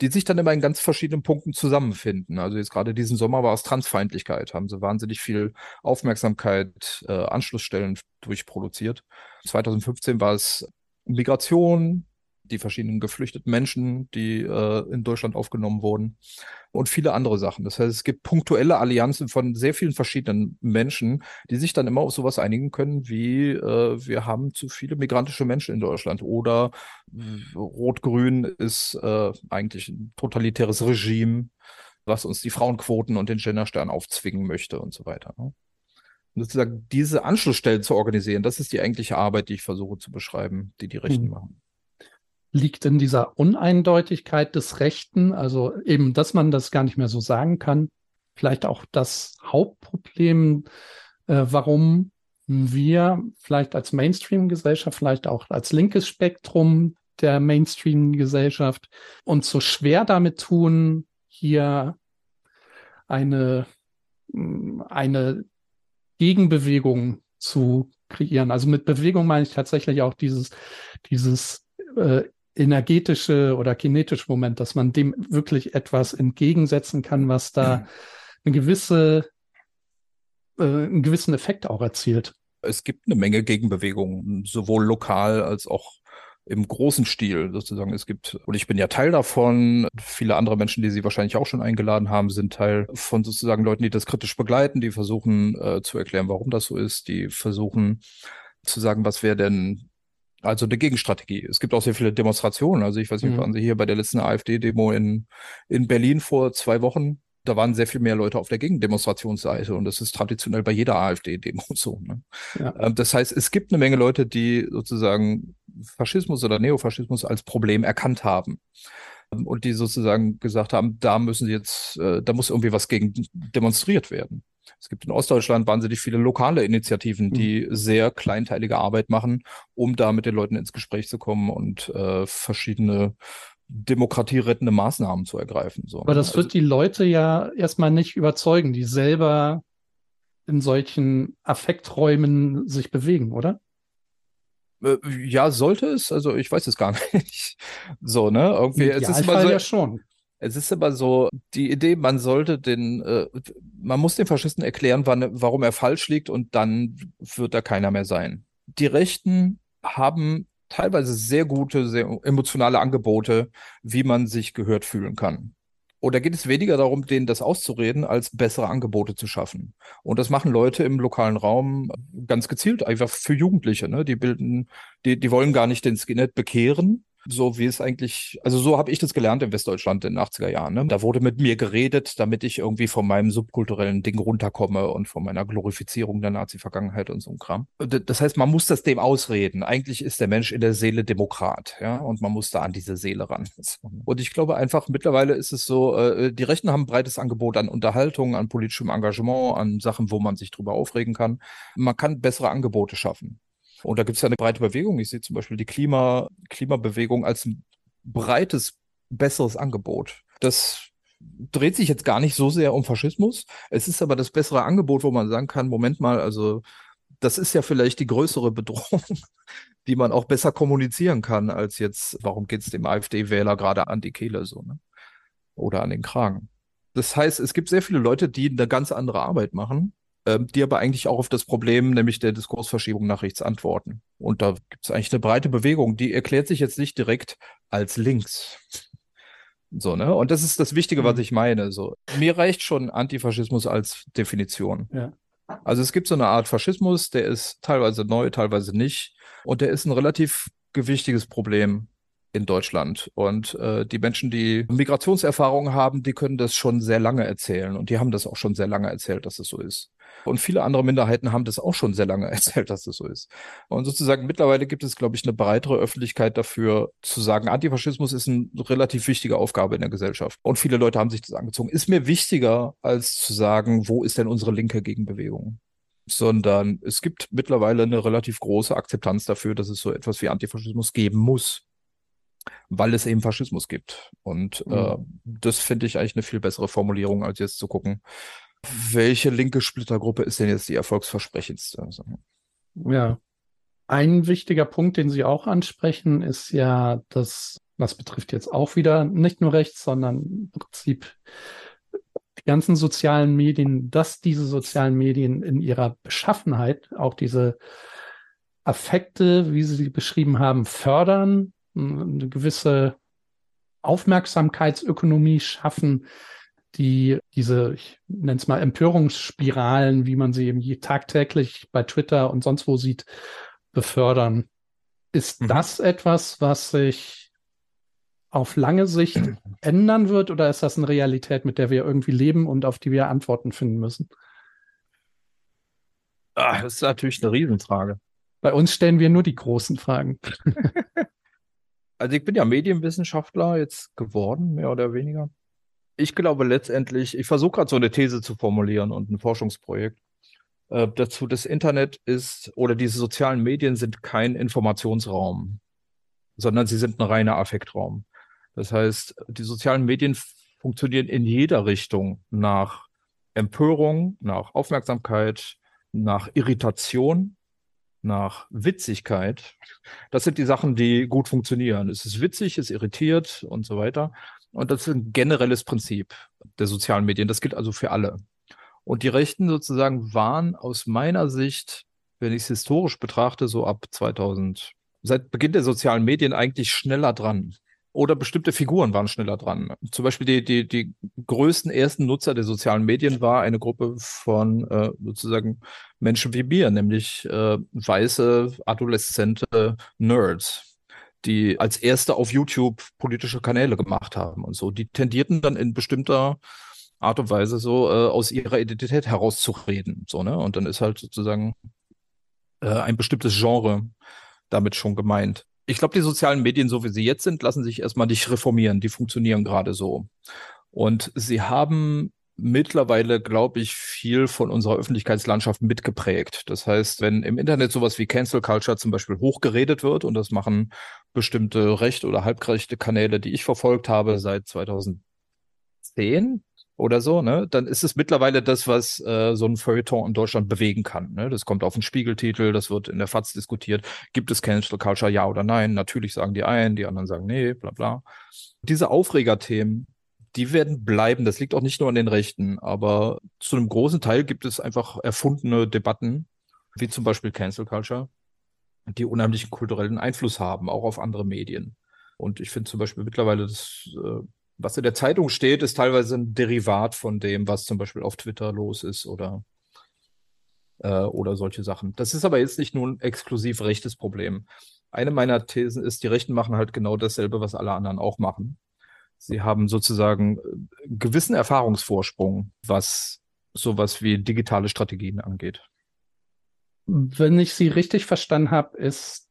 die sich dann immer in ganz verschiedenen Punkten zusammenfinden. Also jetzt gerade diesen Sommer war es Transfeindlichkeit, haben sie wahnsinnig viel Aufmerksamkeit, äh, Anschlussstellen durchproduziert. 2015 war es Migration, die verschiedenen geflüchteten Menschen, die äh, in Deutschland aufgenommen wurden und viele andere Sachen. Das heißt, es gibt punktuelle Allianzen von sehr vielen verschiedenen Menschen, die sich dann immer auf sowas einigen können, wie äh, wir haben zu viele migrantische Menschen in Deutschland oder Rot-Grün ist äh, eigentlich ein totalitäres Regime, was uns die Frauenquoten und den Genderstern aufzwingen möchte und so weiter. Ne? Und sozusagen diese Anschlussstellen zu organisieren, das ist die eigentliche Arbeit, die ich versuche zu beschreiben, die die Rechten hm. machen liegt in dieser Uneindeutigkeit des Rechten, also eben, dass man das gar nicht mehr so sagen kann. Vielleicht auch das Hauptproblem, äh, warum wir vielleicht als Mainstream-Gesellschaft, vielleicht auch als linkes Spektrum der Mainstream-Gesellschaft uns so schwer damit tun, hier eine, eine Gegenbewegung zu kreieren. Also mit Bewegung meine ich tatsächlich auch dieses, dieses äh, energetische oder kinetische Moment, dass man dem wirklich etwas entgegensetzen kann, was da eine gewisse, äh, einen gewissen Effekt auch erzielt. Es gibt eine Menge Gegenbewegungen, sowohl lokal als auch im großen Stil sozusagen. Es gibt, und ich bin ja Teil davon, viele andere Menschen, die Sie wahrscheinlich auch schon eingeladen haben, sind Teil von sozusagen Leuten, die das kritisch begleiten, die versuchen äh, zu erklären, warum das so ist, die versuchen zu sagen, was wäre denn also eine Gegenstrategie. Es gibt auch sehr viele Demonstrationen. Also ich weiß nicht, mhm. waren Sie hier bei der letzten AfD-Demo in, in Berlin vor zwei Wochen? Da waren sehr viel mehr Leute auf der Gegendemonstrationsseite und das ist traditionell bei jeder AfD-Demo so. Ne? Ja. Ähm, das heißt, es gibt eine Menge Leute, die sozusagen Faschismus oder Neofaschismus als Problem erkannt haben ähm, und die sozusagen gesagt haben, da müssen sie jetzt, äh, da muss irgendwie was gegen demonstriert werden. Es gibt in Ostdeutschland wahnsinnig viele lokale Initiativen, die mhm. sehr kleinteilige Arbeit machen, um da mit den Leuten ins Gespräch zu kommen und äh, verschiedene demokratierettende Maßnahmen zu ergreifen. So. Aber das also, wird die Leute ja erstmal nicht überzeugen, die selber in solchen Affekträumen sich bewegen, oder? Äh, ja, sollte es. Also ich weiß es gar nicht. So, ne? Irgendwie, es ist immer so, ja schon. Es ist aber so, die Idee, man sollte den, äh, man muss den Faschisten erklären, wann, warum er falsch liegt und dann wird da keiner mehr sein. Die Rechten haben teilweise sehr gute, sehr emotionale Angebote, wie man sich gehört fühlen kann. Oder geht es weniger darum, denen das auszureden, als bessere Angebote zu schaffen? Und das machen Leute im lokalen Raum ganz gezielt, einfach für Jugendliche. Ne? Die bilden, die, die wollen gar nicht den Skinhead bekehren, so wie es eigentlich, also so habe ich das gelernt in Westdeutschland in den 80er Jahren. Ne? Da wurde mit mir geredet, damit ich irgendwie von meinem subkulturellen Ding runterkomme und von meiner Glorifizierung der Nazi-Vergangenheit und so ein Kram. Das heißt, man muss das dem ausreden. Eigentlich ist der Mensch in der Seele Demokrat, ja, und man muss da an diese Seele ran. Und ich glaube einfach, mittlerweile ist es so, äh, die Rechten haben ein breites Angebot an Unterhaltung, an politischem Engagement, an Sachen, wo man sich drüber aufregen kann. Man kann bessere Angebote schaffen. Und da gibt es ja eine breite Bewegung. Ich sehe zum Beispiel die Klima, Klimabewegung als ein breites, besseres Angebot. Das dreht sich jetzt gar nicht so sehr um Faschismus. Es ist aber das bessere Angebot, wo man sagen kann, Moment mal, also das ist ja vielleicht die größere Bedrohung, die man auch besser kommunizieren kann, als jetzt, warum geht es dem AfD-Wähler gerade an die Kehle so, ne? Oder an den Kragen. Das heißt, es gibt sehr viele Leute, die eine ganz andere Arbeit machen ähm, die aber eigentlich auch auf das Problem, nämlich der Diskursverschiebung nach rechts antworten. Und da gibt es eigentlich eine breite Bewegung, die erklärt sich jetzt nicht direkt als links. So, ne? Und das ist das Wichtige, was mhm. ich meine. So, mir reicht schon Antifaschismus als Definition. Ja. Also es gibt so eine Art Faschismus, der ist teilweise neu, teilweise nicht. Und der ist ein relativ gewichtiges Problem in Deutschland. Und äh, die Menschen, die Migrationserfahrungen haben, die können das schon sehr lange erzählen. Und die haben das auch schon sehr lange erzählt, dass es so ist. Und viele andere Minderheiten haben das auch schon sehr lange erzählt, dass das so ist. Und sozusagen mittlerweile gibt es, glaube ich, eine breitere Öffentlichkeit dafür, zu sagen, Antifaschismus ist eine relativ wichtige Aufgabe in der Gesellschaft. Und viele Leute haben sich das angezogen. Ist mir wichtiger, als zu sagen, wo ist denn unsere linke Gegenbewegung? Sondern es gibt mittlerweile eine relativ große Akzeptanz dafür, dass es so etwas wie Antifaschismus geben muss weil es eben Faschismus gibt. Und mhm. äh, das finde ich eigentlich eine viel bessere Formulierung, als jetzt zu gucken, welche linke Splittergruppe ist denn jetzt die erfolgsversprechendste? Ja. Ein wichtiger Punkt, den Sie auch ansprechen, ist ja, dass, das betrifft jetzt auch wieder nicht nur rechts, sondern im Prinzip die ganzen sozialen Medien, dass diese sozialen Medien in ihrer Beschaffenheit auch diese Affekte, wie Sie sie beschrieben haben, fördern, eine gewisse Aufmerksamkeitsökonomie schaffen, die diese, ich nenne es mal Empörungsspiralen, wie man sie eben tagtäglich bei Twitter und sonst wo sieht, befördern. Ist mhm. das etwas, was sich auf lange Sicht ändern wird oder ist das eine Realität, mit der wir irgendwie leben und auf die wir Antworten finden müssen? Ach, das ist natürlich eine Riesenfrage. Bei uns stellen wir nur die großen Fragen. also ich bin ja Medienwissenschaftler jetzt geworden, mehr oder weniger ich glaube letztendlich, ich versuche gerade so eine These zu formulieren und ein Forschungsprojekt äh, dazu. Das Internet ist oder diese sozialen Medien sind kein Informationsraum, sondern sie sind ein reiner Affektraum. Das heißt, die sozialen Medien funktionieren in jeder Richtung nach Empörung, nach Aufmerksamkeit, nach Irritation. Nach Witzigkeit, das sind die Sachen, die gut funktionieren. Es ist witzig, es irritiert und so weiter. Und das ist ein generelles Prinzip der sozialen Medien. Das gilt also für alle. Und die Rechten sozusagen waren aus meiner Sicht, wenn ich es historisch betrachte, so ab 2000, seit Beginn der sozialen Medien eigentlich schneller dran. Oder bestimmte Figuren waren schneller dran. Zum Beispiel die, die, die größten ersten Nutzer der sozialen Medien war eine Gruppe von äh, sozusagen Menschen wie mir, nämlich äh, weiße, adoleszente Nerds, die als erste auf YouTube politische Kanäle gemacht haben und so. Die tendierten dann in bestimmter Art und Weise so äh, aus ihrer Identität herauszureden. So, ne? Und dann ist halt sozusagen äh, ein bestimmtes Genre damit schon gemeint. Ich glaube, die sozialen Medien, so wie sie jetzt sind, lassen sich erstmal nicht reformieren. Die funktionieren gerade so. Und sie haben mittlerweile, glaube ich, viel von unserer Öffentlichkeitslandschaft mitgeprägt. Das heißt, wenn im Internet sowas wie Cancel Culture zum Beispiel hochgeredet wird, und das machen bestimmte recht- oder halbgerechte Kanäle, die ich verfolgt habe seit 2010, oder so, ne, dann ist es mittlerweile das, was äh, so ein Feuilleton in Deutschland bewegen kann. Ne? Das kommt auf den Spiegeltitel, das wird in der FAZ diskutiert. Gibt es Cancel Culture, ja oder nein? Natürlich sagen die einen, die anderen sagen nee, bla bla. Diese Aufregerthemen, die werden bleiben. Das liegt auch nicht nur an den Rechten, aber zu einem großen Teil gibt es einfach erfundene Debatten, wie zum Beispiel Cancel Culture, die unheimlichen kulturellen Einfluss haben, auch auf andere Medien. Und ich finde zum Beispiel mittlerweile das äh, was in der Zeitung steht, ist teilweise ein Derivat von dem, was zum Beispiel auf Twitter los ist oder, äh, oder solche Sachen. Das ist aber jetzt nicht nur ein exklusiv rechtes Problem. Eine meiner Thesen ist, die Rechten machen halt genau dasselbe, was alle anderen auch machen. Sie haben sozusagen äh, gewissen Erfahrungsvorsprung, was sowas wie digitale Strategien angeht. Wenn ich Sie richtig verstanden habe, ist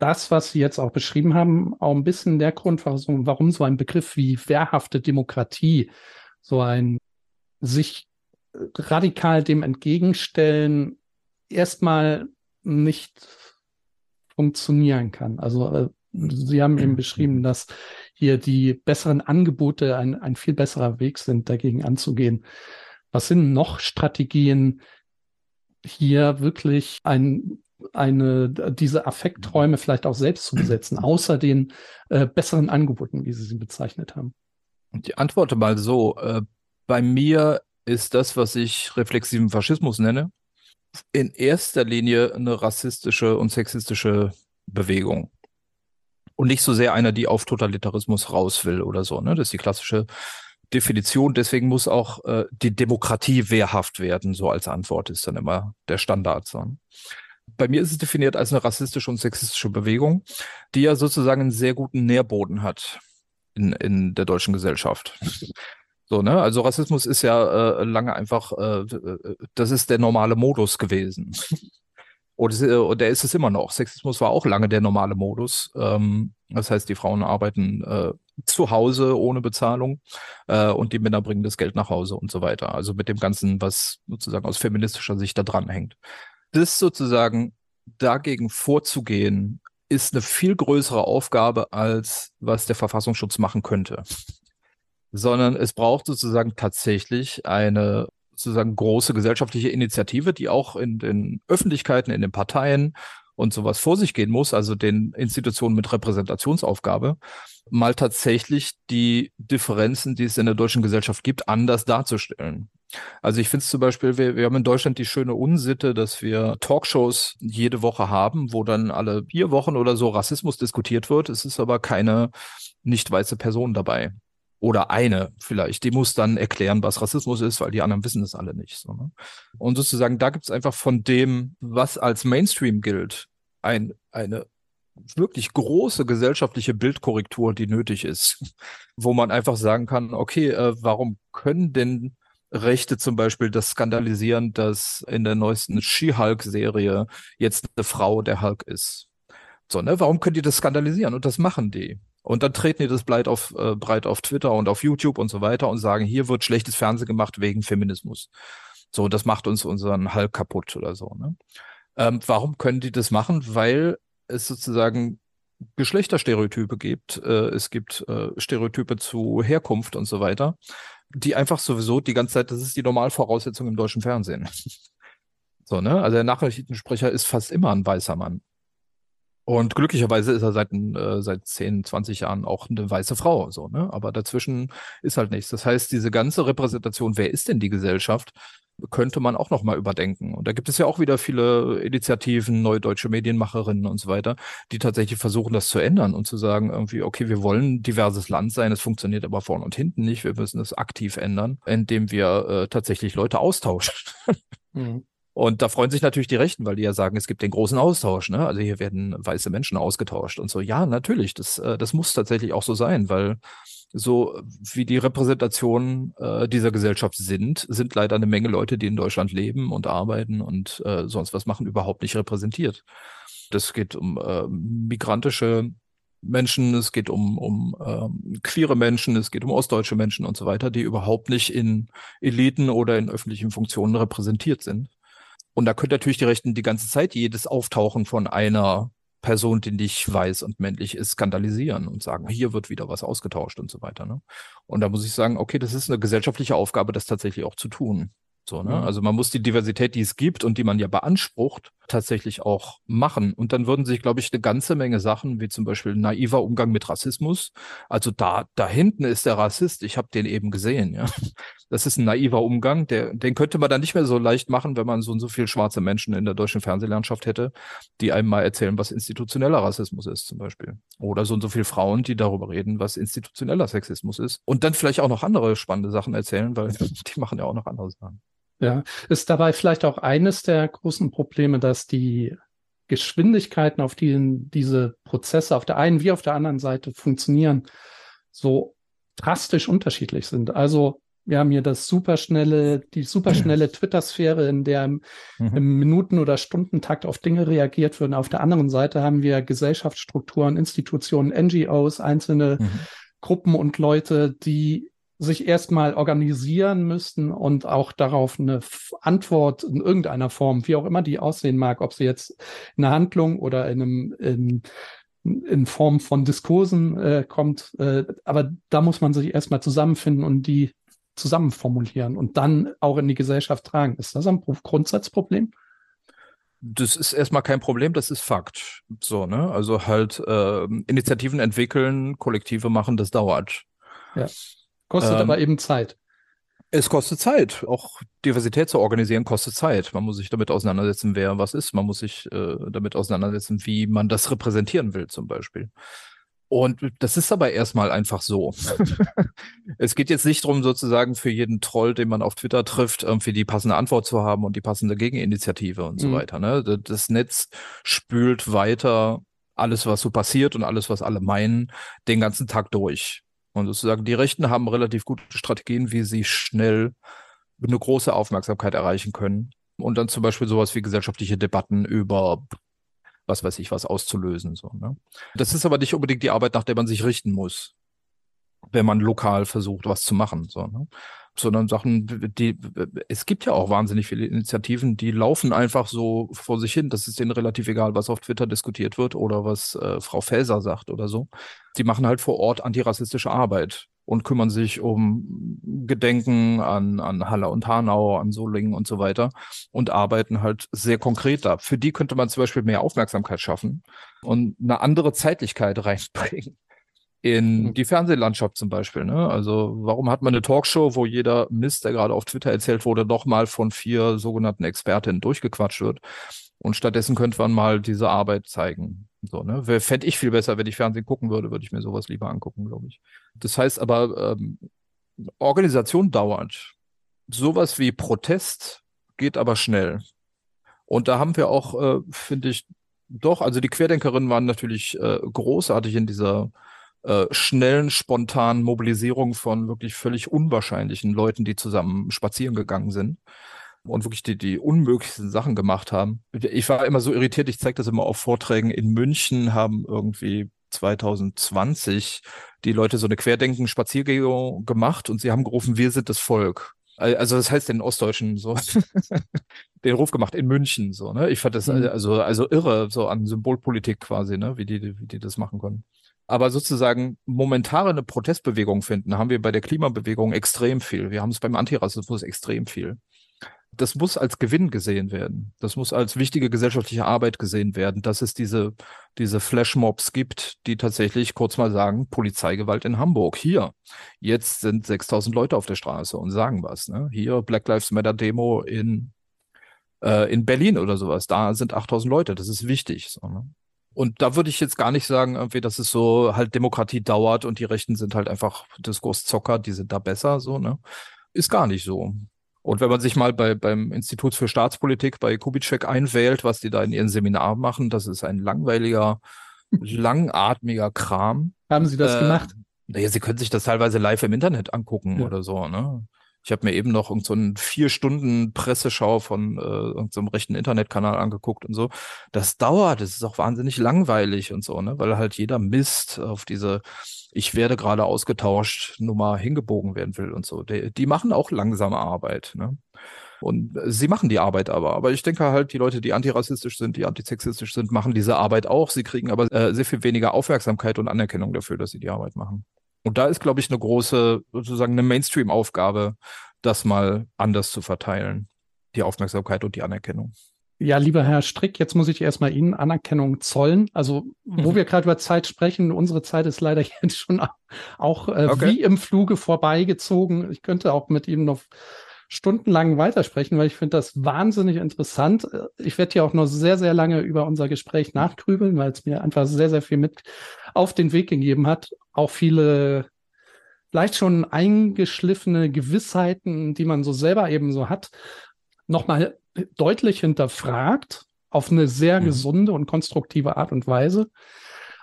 das, was Sie jetzt auch beschrieben haben, auch ein bisschen der Grund, warum so ein Begriff wie wehrhafte Demokratie, so ein sich radikal dem entgegenstellen, erstmal nicht funktionieren kann. Also äh, Sie haben eben beschrieben, dass hier die besseren Angebote ein, ein viel besserer Weg sind, dagegen anzugehen. Was sind noch Strategien, hier wirklich ein eine, diese Affektträume vielleicht auch selbst zu besetzen, außer den äh, besseren Angeboten, wie Sie sie bezeichnet haben? Ich antworte mal so. Äh, bei mir ist das, was ich reflexiven Faschismus nenne, in erster Linie eine rassistische und sexistische Bewegung. Und nicht so sehr einer, die auf Totalitarismus raus will oder so. Ne? Das ist die klassische Definition. Deswegen muss auch äh, die Demokratie wehrhaft werden, so als Antwort ist dann immer der Standard. So bei mir ist es definiert als eine rassistische und sexistische Bewegung, die ja sozusagen einen sehr guten Nährboden hat in, in der deutschen Gesellschaft. So, ne? Also Rassismus ist ja äh, lange einfach, äh, das ist der normale Modus gewesen. Und, und der ist es immer noch. Sexismus war auch lange der normale Modus. Ähm, das heißt, die Frauen arbeiten äh, zu Hause ohne Bezahlung äh, und die Männer bringen das Geld nach Hause und so weiter. Also mit dem Ganzen, was sozusagen aus feministischer Sicht da dran hängt das sozusagen dagegen vorzugehen, ist eine viel größere Aufgabe, als was der Verfassungsschutz machen könnte. Sondern es braucht sozusagen tatsächlich eine sozusagen große gesellschaftliche Initiative, die auch in den Öffentlichkeiten, in den Parteien und sowas vor sich gehen muss, also den Institutionen mit Repräsentationsaufgabe, mal tatsächlich die Differenzen, die es in der deutschen Gesellschaft gibt, anders darzustellen. Also ich finde es zum Beispiel, wir, wir haben in Deutschland die schöne Unsitte, dass wir Talkshows jede Woche haben, wo dann alle vier Wochen oder so Rassismus diskutiert wird. Es ist aber keine nicht weiße Person dabei. Oder eine vielleicht. Die muss dann erklären, was Rassismus ist, weil die anderen wissen es alle nicht. So, ne? Und sozusagen, da gibt es einfach von dem, was als Mainstream gilt, ein, eine wirklich große gesellschaftliche Bildkorrektur, die nötig ist, wo man einfach sagen kann, okay, äh, warum können denn Rechte zum Beispiel das skandalisieren, dass in der neuesten She-Hulk-Serie jetzt eine Frau der Hulk ist. So, ne? Warum können die das skandalisieren? Und das machen die. Und dann treten die das breit auf, äh, breit auf Twitter und auf YouTube und so weiter und sagen, hier wird schlechtes Fernsehen gemacht wegen Feminismus. So, das macht uns unseren Hulk kaputt oder so. Ne? Ähm, warum können die das machen? Weil es sozusagen Geschlechterstereotype gibt. Äh, es gibt äh, Stereotype zu Herkunft und so weiter die einfach sowieso die ganze Zeit, das ist die Normalvoraussetzung im deutschen Fernsehen. So, ne? Also der Nachrichtensprecher ist fast immer ein weißer Mann. Und glücklicherweise ist er seit, äh, seit 10, 20 Jahren auch eine weiße Frau, so, ne? Aber dazwischen ist halt nichts. Das heißt, diese ganze Repräsentation, wer ist denn die Gesellschaft, könnte man auch nochmal überdenken. Und da gibt es ja auch wieder viele Initiativen, neue deutsche Medienmacherinnen und so weiter, die tatsächlich versuchen, das zu ändern und zu sagen, irgendwie, okay, wir wollen diverses Land sein, es funktioniert aber vorne und hinten nicht, wir müssen es aktiv ändern, indem wir äh, tatsächlich Leute austauschen. Mhm. Und da freuen sich natürlich die Rechten, weil die ja sagen, es gibt den großen Austausch. Ne? Also hier werden weiße Menschen ausgetauscht und so. Ja, natürlich, das, äh, das muss tatsächlich auch so sein, weil so wie die Repräsentation äh, dieser Gesellschaft sind, sind leider eine Menge Leute, die in Deutschland leben und arbeiten und äh, sonst was machen, überhaupt nicht repräsentiert. Das geht um äh, migrantische Menschen, es geht um, um ähm, queere Menschen, es geht um ostdeutsche Menschen und so weiter, die überhaupt nicht in Eliten oder in öffentlichen Funktionen repräsentiert sind. Und da könnte natürlich die Rechten die ganze Zeit jedes Auftauchen von einer Person, die nicht weiß und männlich ist, skandalisieren und sagen, hier wird wieder was ausgetauscht und so weiter. Ne? Und da muss ich sagen, okay, das ist eine gesellschaftliche Aufgabe, das tatsächlich auch zu tun. So, ne? Mhm. Also man muss die Diversität, die es gibt und die man ja beansprucht, tatsächlich auch machen. Und dann würden sich, glaube ich, eine ganze Menge Sachen, wie zum Beispiel naiver Umgang mit Rassismus. Also da, da hinten ist der Rassist, ich habe den eben gesehen, ja. Das ist ein naiver Umgang, der, den könnte man dann nicht mehr so leicht machen, wenn man so und so viel schwarze Menschen in der deutschen Fernsehlandschaft hätte, die einem mal erzählen, was institutioneller Rassismus ist, zum Beispiel. Oder so und so viele Frauen, die darüber reden, was institutioneller Sexismus ist. Und dann vielleicht auch noch andere spannende Sachen erzählen, weil die machen ja auch noch andere Sachen. Ja, ist dabei vielleicht auch eines der großen Probleme, dass die Geschwindigkeiten, auf denen diese Prozesse auf der einen wie auf der anderen Seite funktionieren, so drastisch unterschiedlich sind. Also wir haben hier das superschnelle, die superschnelle Twitter-Sphäre, in der im, mhm. im, Minuten- oder Stundentakt auf Dinge reagiert wird. Auf der anderen Seite haben wir Gesellschaftsstrukturen, Institutionen, NGOs, einzelne mhm. Gruppen und Leute, die sich erstmal organisieren müssten und auch darauf eine Antwort in irgendeiner Form, wie auch immer die aussehen mag, ob sie jetzt in einer Handlung oder in einem in, in Form von Diskursen äh, kommt. Äh, aber da muss man sich erstmal zusammenfinden und die zusammen formulieren und dann auch in die Gesellschaft tragen. Ist das ein Grundsatzproblem? Das ist erstmal kein Problem, das ist Fakt. So, ne? Also halt äh, Initiativen entwickeln, Kollektive machen, das dauert. Ja. Kostet ähm, aber eben Zeit. Es kostet Zeit. Auch Diversität zu organisieren kostet Zeit. Man muss sich damit auseinandersetzen, wer was ist. Man muss sich äh, damit auseinandersetzen, wie man das repräsentieren will, zum Beispiel. Und das ist aber erstmal einfach so. es geht jetzt nicht darum, sozusagen für jeden Troll, den man auf Twitter trifft, irgendwie die passende Antwort zu haben und die passende Gegeninitiative und mhm. so weiter. Ne? Das Netz spült weiter alles, was so passiert und alles, was alle meinen, den ganzen Tag durch. Und sozusagen die Rechten haben relativ gute Strategien, wie sie schnell eine große Aufmerksamkeit erreichen können. Und dann zum Beispiel sowas wie gesellschaftliche Debatten über was weiß ich was auszulösen. So, ne? Das ist aber nicht unbedingt die Arbeit, nach der man sich richten muss, wenn man lokal versucht, was zu machen. So, ne? Sondern Sachen, die, es gibt ja auch wahnsinnig viele Initiativen, die laufen einfach so vor sich hin. Das ist denen relativ egal, was auf Twitter diskutiert wird oder was äh, Frau Faeser sagt oder so. Die machen halt vor Ort antirassistische Arbeit und kümmern sich um Gedenken an, an Halle und Hanau, an Solingen und so weiter und arbeiten halt sehr konkret da. Für die könnte man zum Beispiel mehr Aufmerksamkeit schaffen und eine andere Zeitlichkeit reinbringen in mhm. die Fernsehlandschaft zum Beispiel. Ne? Also warum hat man eine Talkshow, wo jeder Mist, der gerade auf Twitter erzählt wurde, nochmal von vier sogenannten Expertinnen durchgequatscht wird? Und stattdessen könnte man mal diese Arbeit zeigen. So, ne? Fände ich viel besser, wenn ich Fernsehen gucken würde, würde ich mir sowas lieber angucken, glaube ich. Das heißt aber, ähm, Organisation dauert. Sowas wie Protest geht aber schnell. Und da haben wir auch, äh, finde ich, doch, also die Querdenkerinnen waren natürlich äh, großartig in dieser äh, schnellen, spontanen Mobilisierung von wirklich völlig unwahrscheinlichen Leuten, die zusammen spazieren gegangen sind und wirklich die, die unmöglichsten Sachen gemacht haben. Ich war immer so irritiert, ich zeige das immer auf Vorträgen in München, haben irgendwie 2020 die Leute so eine Querdenken-Spaziergänge gemacht und sie haben gerufen, wir sind das Volk. Also das heißt den Ostdeutschen so den Ruf gemacht in München so, ne? Ich fand das mhm. also also irre so an Symbolpolitik quasi, ne, wie die wie die das machen können. Aber sozusagen momentane eine Protestbewegung finden, haben wir bei der Klimabewegung extrem viel. Wir haben es beim Antirassismus extrem viel. das muss als Gewinn gesehen werden. Das muss als wichtige gesellschaftliche Arbeit gesehen werden, dass es diese, diese Flashmobs gibt, die tatsächlich kurz mal sagen, Polizeigewalt in Hamburg. Hier, jetzt sind 6000 Leute auf der Straße und sagen was. Ne? Hier Black Lives Matter Demo in, äh, in Berlin oder sowas. Da sind 8000 Leute. Das ist wichtig. So, ne? Und da würde ich jetzt gar nicht sagen, irgendwie, dass es so halt Demokratie dauert und die Rechten sind halt einfach Diskurszocker, die sind da besser, so, ne? Ist gar nicht so. Und wenn man sich mal bei, beim Institut für Staatspolitik bei Kubitschek einwählt, was die da in ihren Seminaren machen, das ist ein langweiliger, langatmiger Kram. Haben Sie das äh, gemacht? Naja, Sie können sich das teilweise live im Internet angucken ja. oder so, ne? Ich habe mir eben noch so einen vier Stunden Presseschau von äh, irgendeinem so rechten Internetkanal angeguckt und so. Das dauert, das ist auch wahnsinnig langweilig und so, ne? Weil halt jeder Mist auf diese ich werde gerade ausgetauscht Nummer hingebogen werden will und so. Die, die machen auch langsame Arbeit, ne? Und sie machen die Arbeit aber. Aber ich denke halt, die Leute, die antirassistisch sind, die antisexistisch sind, machen diese Arbeit auch. Sie kriegen aber äh, sehr viel weniger Aufmerksamkeit und Anerkennung dafür, dass sie die Arbeit machen. Und da ist, glaube ich, eine große, sozusagen eine Mainstream-Aufgabe, das mal anders zu verteilen. Die Aufmerksamkeit und die Anerkennung. Ja, lieber Herr Strick, jetzt muss ich erstmal Ihnen Anerkennung zollen. Also, wo mhm. wir gerade über Zeit sprechen, unsere Zeit ist leider jetzt schon auch äh, okay. wie im Fluge vorbeigezogen. Ich könnte auch mit Ihnen noch stundenlang weitersprechen, weil ich finde das wahnsinnig interessant. Ich werde hier auch noch sehr, sehr lange über unser Gespräch nachgrübeln, weil es mir einfach sehr, sehr viel mit auf den Weg gegeben hat. Auch viele vielleicht schon eingeschliffene Gewissheiten, die man so selber eben so hat, nochmal deutlich hinterfragt auf eine sehr mhm. gesunde und konstruktive Art und Weise.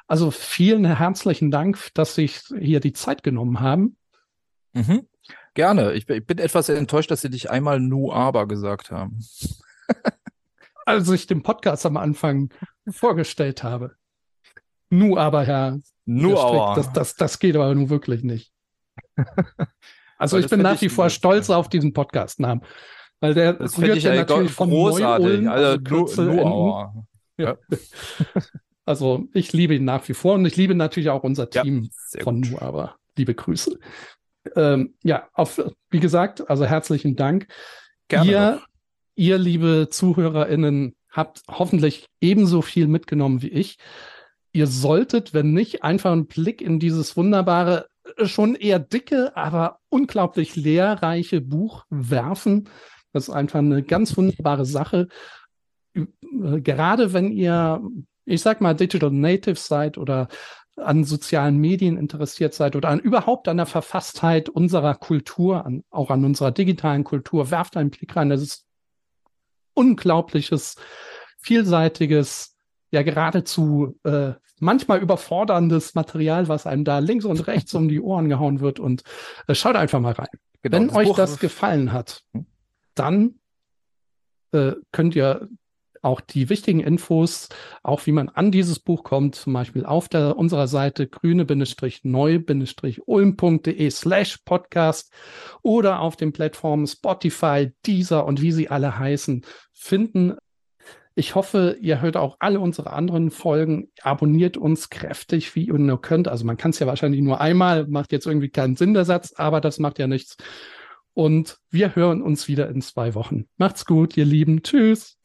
Also vielen herzlichen Dank, dass Sie sich hier die Zeit genommen haben. Mhm. Gerne. Ich, ich, bin etwas enttäuscht, dass Sie nicht einmal Nu aber gesagt haben. Als ich den Podcast am Anfang vorgestellt habe. Nu aber, Herr. Nu aber. Das, das, das geht aber nun wirklich nicht. Also ich bin nach wie vor stolz auf diesen Podcast-Namen. Weil der das rührt ja natürlich von großartig. Also, nur, nur ja. Also ich liebe ihn nach wie vor und ich liebe natürlich auch unser Team ja, von Nu, aber liebe Grüße. Ähm, ja, auf, wie gesagt, also herzlichen Dank. Gerne ihr, ihr, liebe ZuhörerInnen, habt hoffentlich ebenso viel mitgenommen wie ich. Ihr solltet, wenn nicht, einfach einen Blick in dieses wunderbare, schon eher dicke, aber unglaublich lehrreiche Buch werfen. Das ist einfach eine ganz wunderbare Sache. Gerade wenn ihr, ich sag mal, Digital Native seid oder an sozialen Medien interessiert seid oder an überhaupt an der Verfasstheit unserer Kultur, an, auch an unserer digitalen Kultur, werft einen Blick rein. Das ist unglaubliches, vielseitiges, ja geradezu äh, manchmal überforderndes Material, was einem da links und rechts um die Ohren gehauen wird. Und äh, schaut einfach mal rein. Genau, Wenn euch Buch das gefallen hat, hm dann äh, könnt ihr auch die wichtigen Infos, auch wie man an dieses Buch kommt, zum Beispiel auf der, unserer Seite grüne-neu-ulm.de slash podcast oder auf den Plattformen Spotify, Deezer und wie sie alle heißen, finden. Ich hoffe, ihr hört auch alle unsere anderen Folgen. Abonniert uns kräftig, wie ihr nur könnt. Also man kann es ja wahrscheinlich nur einmal, macht jetzt irgendwie keinen Sinn der Satz, aber das macht ja nichts. Und wir hören uns wieder in zwei Wochen. Macht's gut, ihr Lieben. Tschüss.